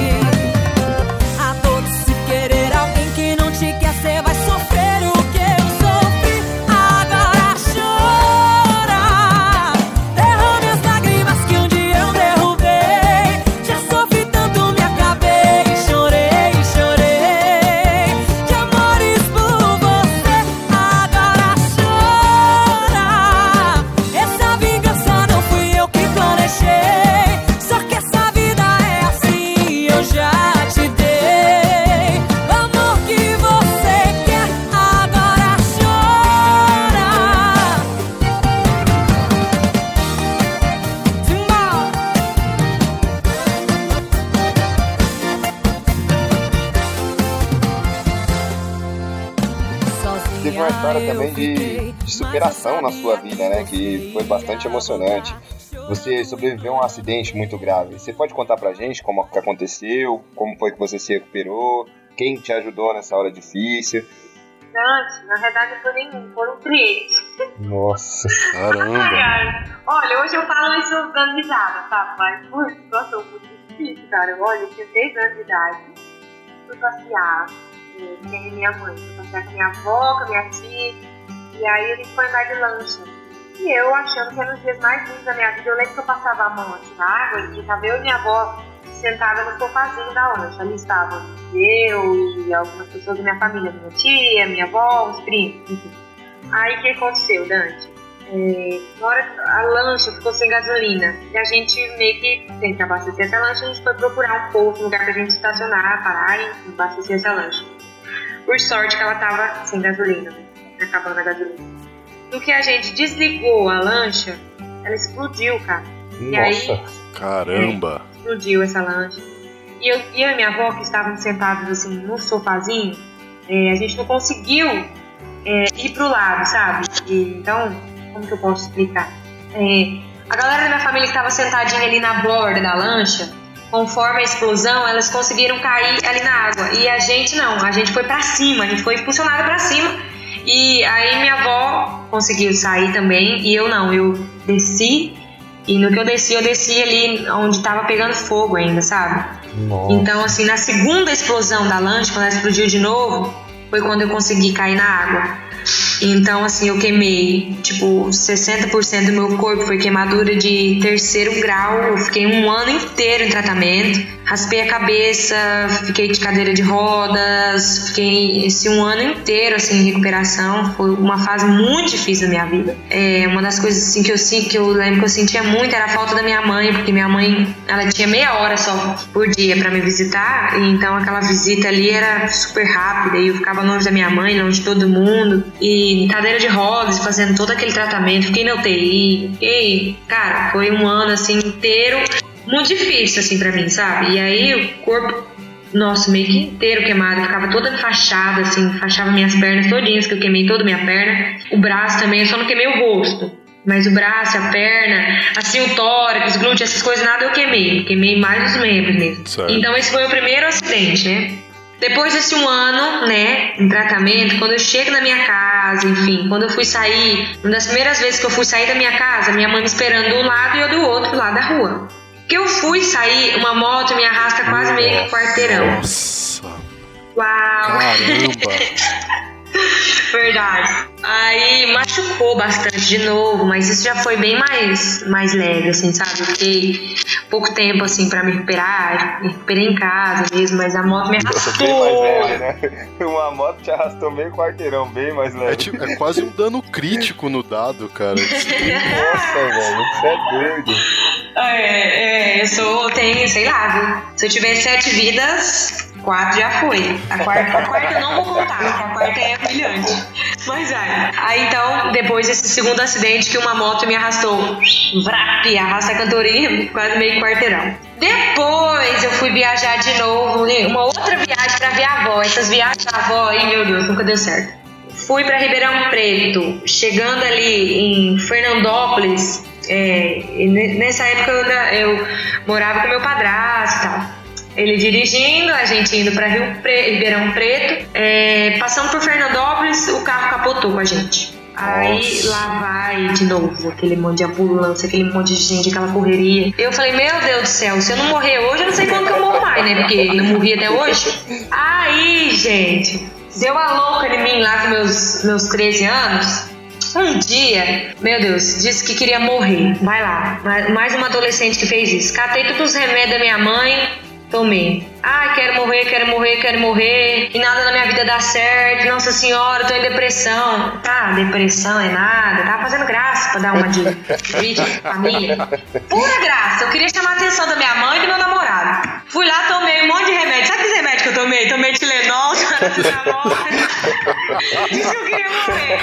História também de, de superação na sua vida, né? Que foi bastante emocionante. Você sobreviveu a um acidente muito grave. Você pode contar pra gente como que aconteceu, como foi que você se recuperou, quem te ajudou nessa hora difícil? Antes, na verdade, não foi nenhum, foram três. Nossa. Caramba! ai. Olha, hoje eu falo isso dando risada, tá? Mas foi situação muito difícil, cara. Olha, eu tinha 6 anos de idade, fui passear, eh, sem minha mãe, passear com minha avó, com minha tia, e aí a gente foi andar de lancha. E eu achando que eram os dias mais lindos da minha vida, eu lembro que eu passava a mão assim na água e tava eu e minha avó sentada no sofazinho da lancha. Ali estavam eu e algumas pessoas da minha família, minha tia, minha avó, os primos, enfim. Aí o que aconteceu, Dante? É, na hora a lancha ficou sem gasolina e a gente meio que tem que abastecer essa lancha, a gente foi procurar um pouco, um lugar pra gente estacionar, parar e abastecer essa lancha. Por sorte que ela tava sem gasolina, né? acabando a gasolina. No que a gente desligou a lancha, ela explodiu, cara. E aí Nossa. Caramba! explodiu essa lancha. E eu, e eu e minha avó, que estavam sentados assim no sofazinho, é, a gente não conseguiu é, ir pro lado, sabe? E, então, como que eu posso explicar? É, a galera da minha família que estava sentadinha ali na borda da lancha, conforme a explosão, elas conseguiram cair ali na água. E a gente não, a gente foi pra cima, a gente foi impulsionada pra cima. E aí minha avó conseguiu sair também, e eu não, eu desci. E no que eu desci, eu desci ali onde tava pegando fogo ainda, sabe? Nossa. Então, assim, na segunda explosão da lancha, quando ela explodiu de novo, foi quando eu consegui cair na água. Então, assim, eu queimei, tipo, 60% do meu corpo foi queimadura de terceiro grau. Eu fiquei um ano inteiro em tratamento. Raspei a cabeça, fiquei de cadeira de rodas, fiquei esse um ano inteiro assim em recuperação. Foi uma fase muito difícil da minha vida. É, uma das coisas assim que eu que eu lembro que eu sentia muito era a falta da minha mãe, porque minha mãe ela tinha meia hora só por dia para me visitar, e então aquela visita ali era super rápida e eu ficava longe da minha mãe, longe de todo mundo, e cadeira de rodas, fazendo todo aquele tratamento, fiquei na UTI, fiquei, cara, foi um ano assim inteiro muito difícil, assim, para mim, sabe? E aí o corpo, nossa, meio que inteiro queimado, ficava toda fachada, assim, fachava minhas pernas todinhas, que eu queimei toda minha perna. O braço também, eu só não queimei o rosto. Mas o braço, a perna, assim, o tórax, glúteo, essas coisas, nada eu queimei. Queimei mais os membros mesmo. Certo. Então esse foi o primeiro acidente, né? Depois desse um ano, né, em tratamento, quando eu chego na minha casa, enfim, quando eu fui sair, uma das primeiras vezes que eu fui sair da minha casa, minha mãe me esperando de um lado e eu do outro lado da rua. Que eu fui sair, uma moto me arrasta quase meio que quarteirão. Nossa. Uau! Caramba! Verdade. Aí machucou bastante de novo, mas isso já foi bem mais, mais leve, assim, sabe? Eu fiquei pouco tempo, assim, pra me recuperar. Me recuperei em casa mesmo, mas a moto me arrastou. Bem mais leve, né? Uma moto te arrastou meio quarteirão, bem mais leve. É, tipo, é quase um dano crítico no dado, cara. Nossa, velho, você é doido. É, é, eu sou, tenho, sei lá, viu? Se eu tiver sete vidas, Quatro já foi. A quarta, a quarta eu não vou contar, a quarta é brilhante. Mas aí. Aí então, depois desse segundo acidente que uma moto me arrastou, vrap, arrasta a cantorinha, quase meio quarteirão. Depois eu fui viajar de novo, uma outra viagem pra ver a avó. Essas viagens da avó aí, meu Deus, nunca deu certo. Fui para Ribeirão Preto, chegando ali em Fernandópolis. É, nessa época eu, eu morava com meu padrasto e tal. Ele dirigindo, a gente indo para Rio Pre Ribeirão Preto, é, passando por Fernandópolis, o carro capotou com a gente. Aí Nossa. lá vai de novo aquele monte de ambulância, aquele monte de gente, aquela correria. Eu falei, meu Deus do céu, se eu não morrer hoje, eu não sei quando que eu morro mais, né? Porque não morri até hoje. Aí, gente, deu a louca em mim lá com meus, meus 13 anos. Um dia, meu Deus, disse que queria morrer. Vai lá, mais uma adolescente que fez isso. Catei todos os remédios da minha mãe, tomei. Ah, quero morrer, quero morrer, quero morrer, e nada na minha vida dá certo. Nossa senhora, tô em depressão. Tá, depressão é nada. Tava fazendo graça pra dar uma de vítima, família. Pura graça. Eu queria chamar a atenção da minha mãe e do meu namorado. Fui lá, tomei um monte de remédio. Sabe que remédio que eu tomei? Tomei Tilenol, Paracetamol. Disse que eu queria morrer.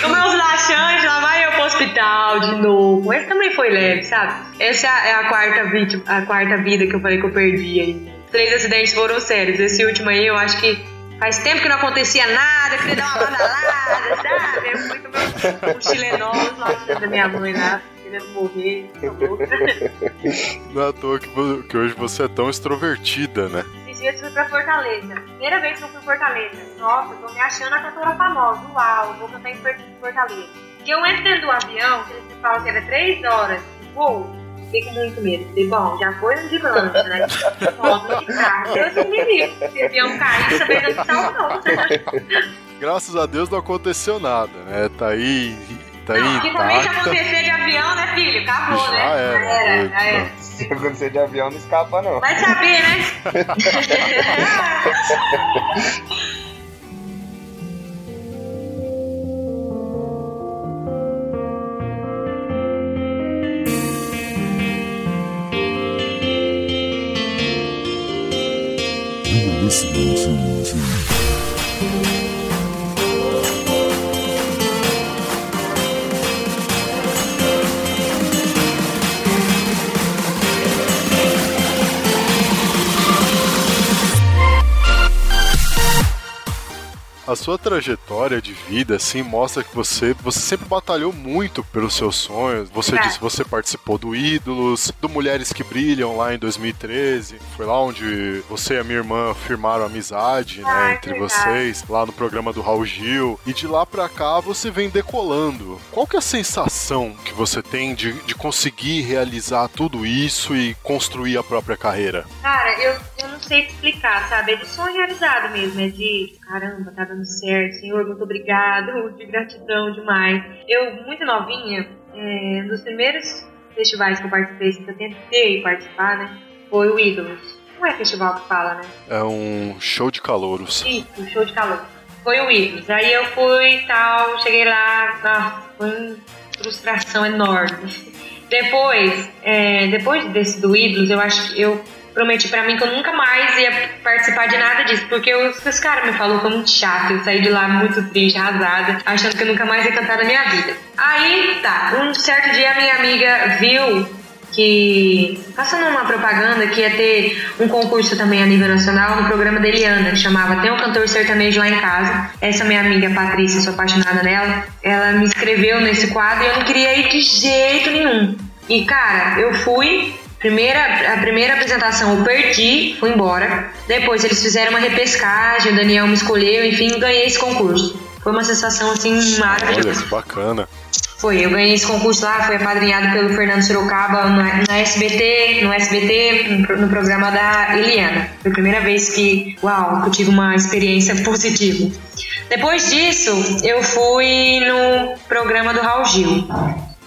tomei uns laxantes, lá vai eu pro hospital de novo. Esse também foi leve, sabe? Essa é a quarta vítima, a quarta vida que eu falei que eu perdi aí. Três acidentes foram sérios. Esse último aí eu acho que faz tempo que não acontecia nada, queria dar uma badalada, sabe? Eu fui tomar um chilenol lá da minha mãe lá. Querendo morrer, Não é à toa que, que hoje você é tão extrovertida, né? Esses dias fui pra Fortaleza. Primeira vez que eu fui Fortaleza. Nossa, eu tô me achando a cantora famosa. Uau, vou cantar em Fortaleza. Que eu entro dentro do avião, que eles falam que era três horas de voo fiquei com muito medo. Falei, bom, já foi no de lancha, né? Volta de carro. Deus me livre. Se avião cair, sabendo que tá não. Graças a Deus não aconteceu nada, né? Tá aí. Tá não, aí. Que também se acontecer de avião, né, filho? Acabou, já né? Era, já era, já era. Se acontecer de avião, não escapa, não. Vai saber, né? sua trajetória de vida, assim, mostra que você, você sempre batalhou muito pelos seus sonhos. Você é. disse você participou do Ídolos, do Mulheres que Brilham lá em 2013. Foi lá onde você e a minha irmã firmaram amizade, ah, né, entre vocês, lá no programa do Raul Gil. E de lá pra cá você vem decolando. Qual que é a sensação que você tem de, de conseguir realizar tudo isso e construir a própria carreira? Cara, eu, eu não sei explicar, sabe? É de sonho realizado mesmo, é de caramba, tá dando certo, Senhor, muito obrigado, de gratidão demais. Eu, muito novinha, é, nos primeiros festivais que eu participei, que eu tentei participar, né? Foi o Ídolos. Não é festival que fala, né? É um show de calouros. Isso, show de calor. Foi o Ídolos. Aí eu fui e tal, cheguei lá, nossa, foi uma frustração enorme. Depois, é, depois desse do Ídolos, eu acho que eu prometi pra mim que eu nunca mais ia participar de nada disso, porque os, caras me falaram que foi muito chato, eu saí de lá muito triste, arrasada, achando que eu nunca mais ia cantar na minha vida. Aí, tá, um certo dia minha amiga viu que passando uma propaganda que ia ter um concurso também a nível nacional no programa da Eliana, que chamava Tem um cantor sertanejo lá em casa. Essa minha amiga Patrícia, sou apaixonada nela, ela me inscreveu nesse quadro e eu não queria ir de jeito nenhum. E cara, eu fui, Primeira, a primeira apresentação eu perdi, fui embora. Depois eles fizeram uma repescagem, o Daniel me escolheu, enfim, ganhei esse concurso. Foi uma sensação assim maravilhosa. Olha, bacana. Foi, eu ganhei esse concurso lá, fui apadrinhado pelo Fernando Sorocaba na, na SBT, no SBT, no, no programa da Eliana. Foi a primeira vez que, uau, que eu tive uma experiência positiva. Depois disso, eu fui no programa do Raul Gil.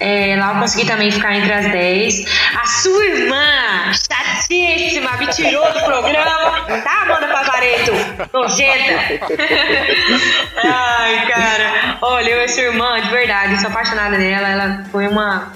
É, lá eu consegui também ficar entre as 10. A sua irmã, chatíssima, me tirou do programa. Tá, Amanda Pavareto? Nojenta. Ai, cara. Olha, eu e sua irmã, de verdade, sou apaixonada nela. Ela foi uma.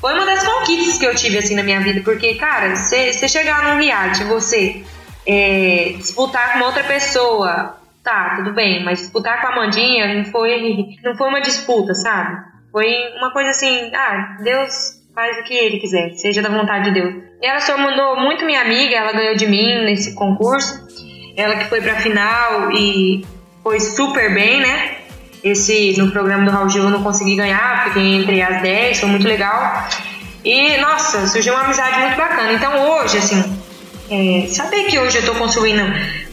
Foi uma das conquistas que eu tive assim na minha vida, porque, cara, você chegar num reality, você é, disputar com outra pessoa, tá, tudo bem, mas disputar com a Amandinha não foi, não foi uma disputa, sabe? Foi uma coisa assim, ah, Deus faz o que ele quiser, seja da vontade de Deus. E ela se tornou muito minha amiga, ela ganhou de mim nesse concurso. Ela que foi pra final e foi super bem, né? Esse, no programa do Raul Gil eu não consegui ganhar, fiquei entre as 10, foi muito legal. E, nossa, surgiu uma amizade muito bacana. Então hoje, assim, é, saber que hoje eu tô construindo,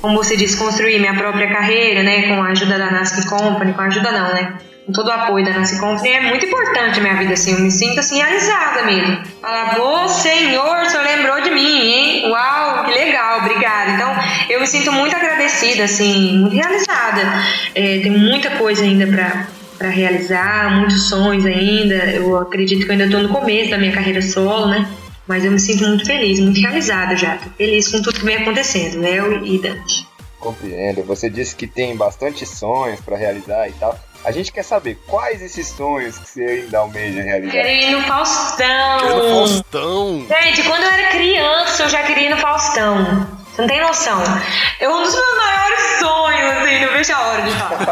como você disse, construir minha própria carreira, né? Com a ajuda da Nasc Company, com a ajuda não, né? Com todo o apoio da Nancy Company, é muito importante na minha vida, assim, eu me sinto, assim, realizada mesmo. Falar, ô Senhor, o Senhor lembrou de mim, hein? Uau, que legal, obrigada. Então, eu me sinto muito agradecida, assim, muito realizada. É, tem muita coisa ainda pra, para realizar, muitos sonhos ainda. Eu acredito que eu ainda estou no começo da minha carreira solo, né? Mas eu me sinto muito feliz, muito realizada já. Tô feliz com tudo que vem acontecendo, Léo e Dante. Compreendo. Você disse que tem bastante sonhos para realizar e tal. A gente quer saber quais esses sonhos que você ainda almeja realizar. Quero ir no Faustão. Quero no Faustão. Gente, quando eu era criança, eu já queria ir no Faustão. Você não tem noção. É um dos meus maiores sonhos, assim, não vejo a hora de falar.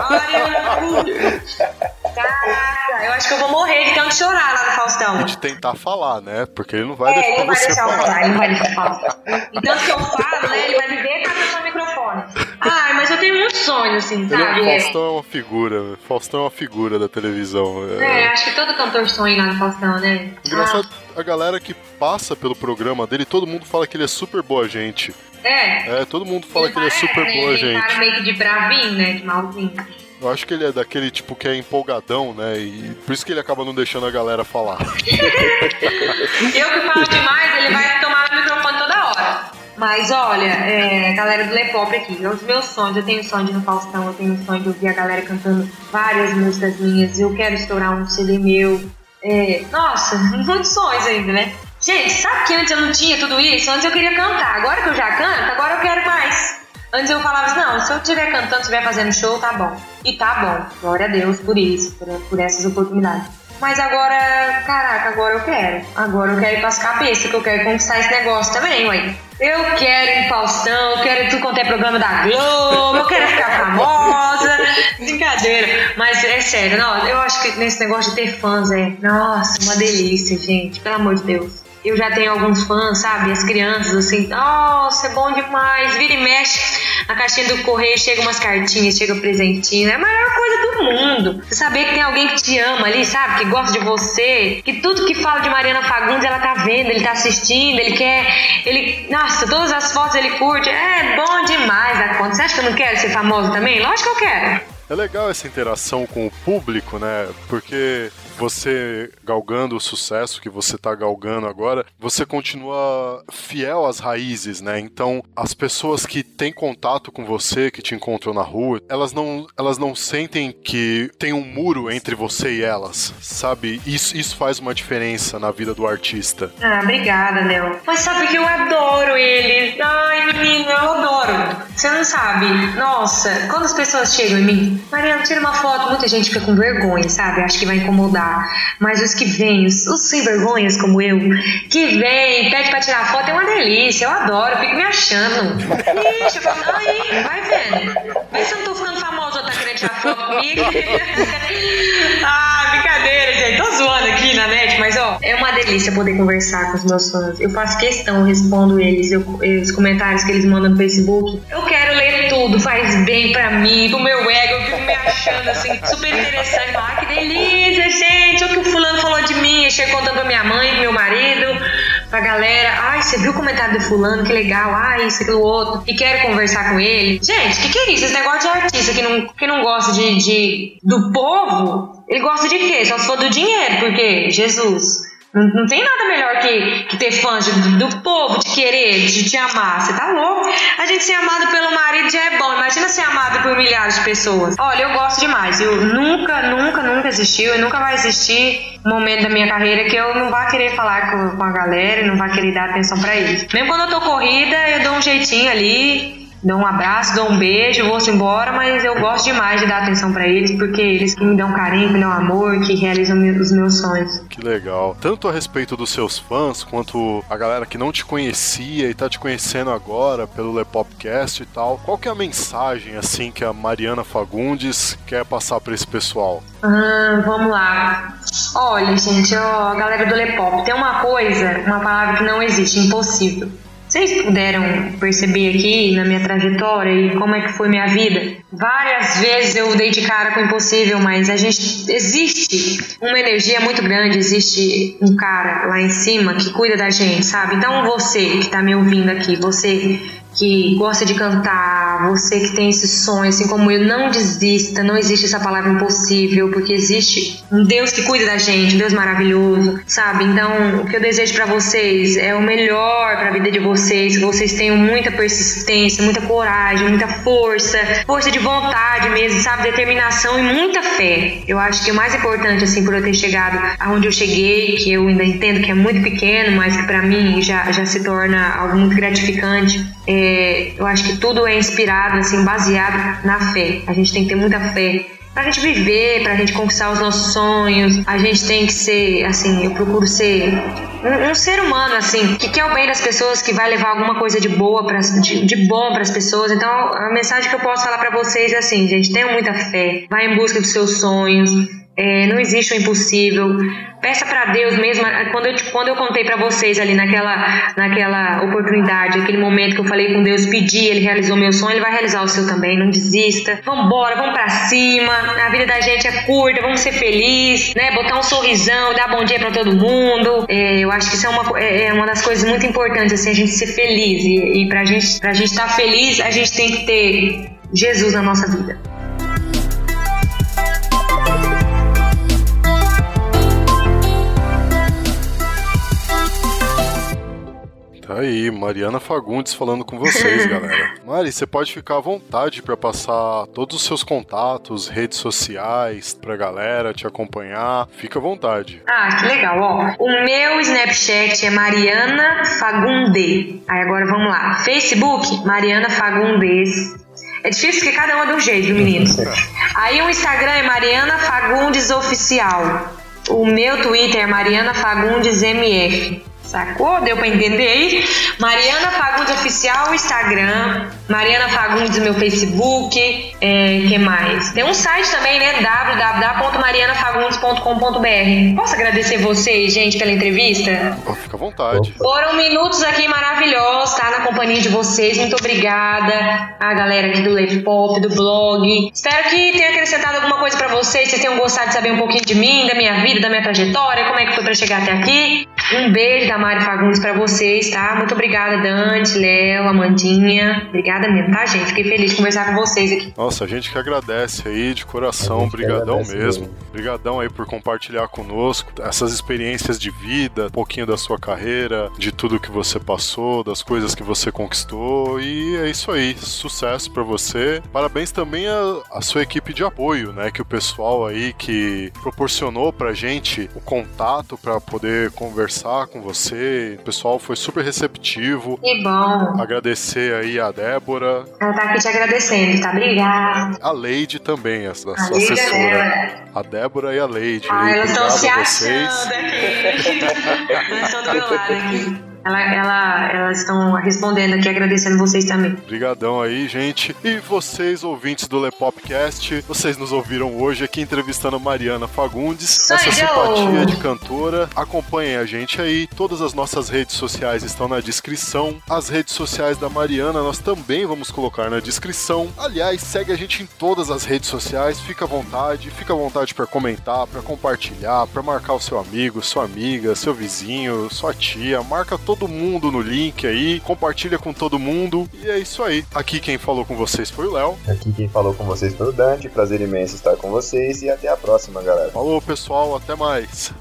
Caraca, eu acho que eu vou morrer de tanto chorar lá no Faustão. De tentar falar, né? Porque ele não vai É, deixar ele não vai você deixar eu falar. falar, ele não vai deixar falar. E tanto que eu falo, né, ele vai me ver com o microfone. Ai, sonhos, assim, Ele é- sabe? É, Faustão é uma figura. Faustão é uma figura da televisão. é, acho que todo cantor sonha lá no Faustão, né? Engraçado, a galera que passa pelo programa dele, todo mundo fala que ele é super boa gente. Ah, é. É, todo mundo fala que ele é super né, boa ele gente. cara meio que de bravinho, né, de malzinho. Eu acho que ele é daquele tipo que é empolgadão, né? E por isso que ele acaba não deixando a galera falar. Eu que falo demais, ele vai tomar o microfone toda hora. Mas olha, é, galera do Lepop aqui, os meus sonhos, eu tenho sonho de ir no Faustão, eu tenho sonho de ouvir a galera cantando várias músicas minhas, eu quero estourar um CD meu. É, nossa, muitos sonhos ainda, né? Gente, sabe que antes eu não tinha tudo isso? Antes eu queria cantar, agora que eu já canto, agora eu quero mais. Antes eu falava assim, não, se eu estiver cantando, estiver fazendo show, tá bom. E tá bom, glória a Deus por isso, por, por essas oportunidades. Mas agora, caraca, agora eu quero. Agora eu quero ir pras cabeças, que eu quero conquistar esse negócio também, ué. Eu quero ir em Faustão, eu quero ir tudo quanto é programa da Globo, eu quero ficar famosa. Brincadeira. Mas é sério, não, eu acho que nesse negócio de ter fãs é, nossa, uma delícia, gente, pelo amor de Deus. Eu já tenho alguns fãs, sabe? As crianças, assim, nossa, é bom demais. Vira e mexe. Na caixinha do correio chega umas cartinhas, chega presentinho. É a maior coisa do mundo. Você saber que tem alguém que te ama ali, sabe? Que gosta de você. Que tudo que fala de Mariana Fagundes, ela tá vendo, ele tá assistindo, ele quer. Ele. Nossa, todas as fotos ele curte. É bom demais a conta. Você acha que eu não quero ser famosa também? Lógico que eu quero. É legal essa interação com o público, né? Porque você galgando o sucesso que você tá galgando agora, você continua fiel às raízes, né? Então, as pessoas que têm contato com você, que te encontram na rua, elas não, elas não sentem que tem um muro entre você e elas, sabe? Isso, isso faz uma diferença na vida do artista. Ah, obrigada, Léo. Mas sabe que eu adoro eles. Ai, menina, eu adoro. Você não sabe. Nossa, quando as pessoas chegam em mim, Mariana, tira uma foto, muita gente fica com vergonha, sabe? Acho que vai incomodar. Mas os que vêm, os, sem vergonhas como eu, que vem, pede pra tirar foto, é uma delícia. Eu adoro, fico me achando. Ixi, eu falo, aí, vai vendo. Vê se eu não tô ficando famosa ou tá querendo tirar foto comigo. ah, brincadeira, gente. Tô zoando aqui na net, mas ó, é uma delícia poder conversar com os meus fãs. Eu faço questão, respondo eles, eu, os comentários que eles mandam no Facebook. Eu quero ler tudo, faz bem pra mim, pro meu ego, eu fico me achando assim, super interessante. Ah, que delícia, gente! O que o fulano falou de mim, chego contando pra minha mãe, pro meu marido, pra galera. Ai, você viu o comentário do fulano, que legal, ai, isso, aquilo, outro. E quero conversar com ele. Gente, que que é isso? Esse negócio de artista que não, que não gosta de, de do povo, ele gosta de quê? Só se for do dinheiro, porque, Jesus. Não, não tem nada melhor que, que ter fãs de, do povo, de querer, de te amar. Você tá louco? A gente ser amado pelo marido já é bom. Imagina ser amado por milhares de pessoas. Olha, eu gosto demais. Eu nunca, nunca, nunca existiu e nunca vai existir um momento da minha carreira que eu não vá querer falar com, com a galera e não vá querer dar atenção para eles. Mesmo quando eu tô corrida, eu dou um jeitinho ali dou um abraço, dou um beijo, vou-se embora, mas eu gosto demais de dar atenção para eles, porque eles que me dão carinho, que me dão amor, que realizam os meus sonhos. Que legal. Tanto a respeito dos seus fãs, quanto a galera que não te conhecia e tá te conhecendo agora pelo Lepopcast e tal, qual que é a mensagem, assim, que a Mariana Fagundes quer passar para esse pessoal? Ah, vamos lá. Olha, gente, ó, a galera do Lepop, tem uma coisa, uma palavra que não existe, impossível. Vocês puderam perceber aqui na minha trajetória e como é que foi minha vida? Várias vezes eu dei de cara com o impossível, mas a gente existe uma energia muito grande, existe um cara lá em cima que cuida da gente, sabe? Então você que está me ouvindo aqui, você que gosta de cantar, você que tem esse sonho, assim como eu, não desista, não existe essa palavra impossível, porque existe um Deus que cuida da gente, um Deus maravilhoso, sabe? Então, o que eu desejo para vocês é o melhor para a vida de vocês, que vocês tenham muita persistência, muita coragem, muita força, força de vontade mesmo, sabe? Determinação e muita fé. Eu acho que o mais importante, assim, por eu ter chegado aonde eu cheguei, que eu ainda entendo que é muito pequeno, mas que para mim já, já se torna algo muito gratificante, é eu acho que tudo é inspirado, assim, baseado na fé. A gente tem que ter muita fé pra gente viver, pra gente conquistar os nossos sonhos. A gente tem que ser, assim, eu procuro ser um, um ser humano, assim, que quer o bem das pessoas, que vai levar alguma coisa de boa, pra, de, de bom para as pessoas. Então, a mensagem que eu posso falar para vocês é assim, gente, tenham muita fé, vai em busca dos seus sonhos. É, não existe o impossível. Peça para Deus mesmo. Quando eu, quando eu contei para vocês ali naquela, naquela oportunidade, aquele momento que eu falei com Deus, pedi, Ele realizou meu sonho, Ele vai realizar o seu também. Não desista. Vamos embora, vamos para cima. A vida da gente é curta, vamos ser felizes, né? Botar um sorrisão, dar bom dia para todo mundo. É, eu acho que isso é uma, é, é uma das coisas muito importantes, assim, a gente ser feliz. E, e pra gente, pra gente estar tá feliz, a gente tem que ter Jesus na nossa vida. Aí, Mariana Fagundes falando com vocês, galera. Mari, você pode ficar à vontade para passar todos os seus contatos, redes sociais pra galera te acompanhar. Fica à vontade. Ah, que legal, ó. O meu Snapchat é Mariana Fagundes. Aí agora vamos lá. Facebook, Mariana Fagundes. É difícil porque cada uma é de um jeito, meninos. Aí o Instagram é Mariana Fagundes Oficial. O meu Twitter é Mariana Fagundes MF. Sacou? Deu pra entender aí? Mariana Fagundes Oficial, Instagram. Mariana Fagundes, meu Facebook. É, que mais? Tem um site também, né? www.marianafagundes.com.br. Posso agradecer vocês, gente, pela entrevista? Fica à vontade. Foram minutos aqui maravilhosos, tá? Na companhia de vocês. Muito obrigada. A galera aqui do Leve Pop, do blog. Espero que tenha acrescentado alguma coisa para vocês. Vocês tenham gostado de saber um pouquinho de mim, da minha vida, da minha trajetória, como é que foi para chegar até aqui. Um beijo da Mari Fagundes para vocês, tá? Muito obrigada, Dante, Léo, Amandinha. Obrigada mesmo, tá, gente? Fiquei feliz de conversar com vocês aqui. Nossa, a gente que agradece aí de coração, brigadão mesmo. Brigadão aí por compartilhar conosco essas experiências de vida, um pouquinho da sua carreira, de tudo que você passou, das coisas que você conquistou e é isso aí. Sucesso para você. Parabéns também a, a sua equipe de apoio, né, que o pessoal aí que proporcionou pra gente o contato para poder conversar com você. O pessoal foi super receptivo. Que bom. Agradecer aí a Débora. Ela tá aqui te agradecendo, tá? Obrigada. A Leide também, a, a sua Leide é assessora. Débora. A Débora e a Leide. Ah, elas estão se a vocês. achando aqui. elas estão do meu lado aqui. Ela, ela, elas estão respondendo aqui, agradecendo vocês também. Obrigadão aí, gente. E vocês, ouvintes do Lepopcast, vocês nos ouviram hoje aqui entrevistando a Mariana Fagundes, Sou essa eu. simpatia de cantora. Acompanhem a gente aí. Todas as nossas redes sociais estão na descrição. As redes sociais da Mariana nós também vamos colocar na descrição. Aliás, segue a gente em todas as redes sociais. Fica à vontade, fica à vontade para comentar, para compartilhar, para marcar o seu amigo, sua amiga, seu vizinho, sua tia. Marca todo mundo no link aí, compartilha com todo mundo. E é isso aí. Aqui quem falou com vocês foi o Léo. Aqui quem falou com vocês foi o Dante. Prazer imenso estar com vocês e até a próxima, galera. Falou, pessoal, até mais.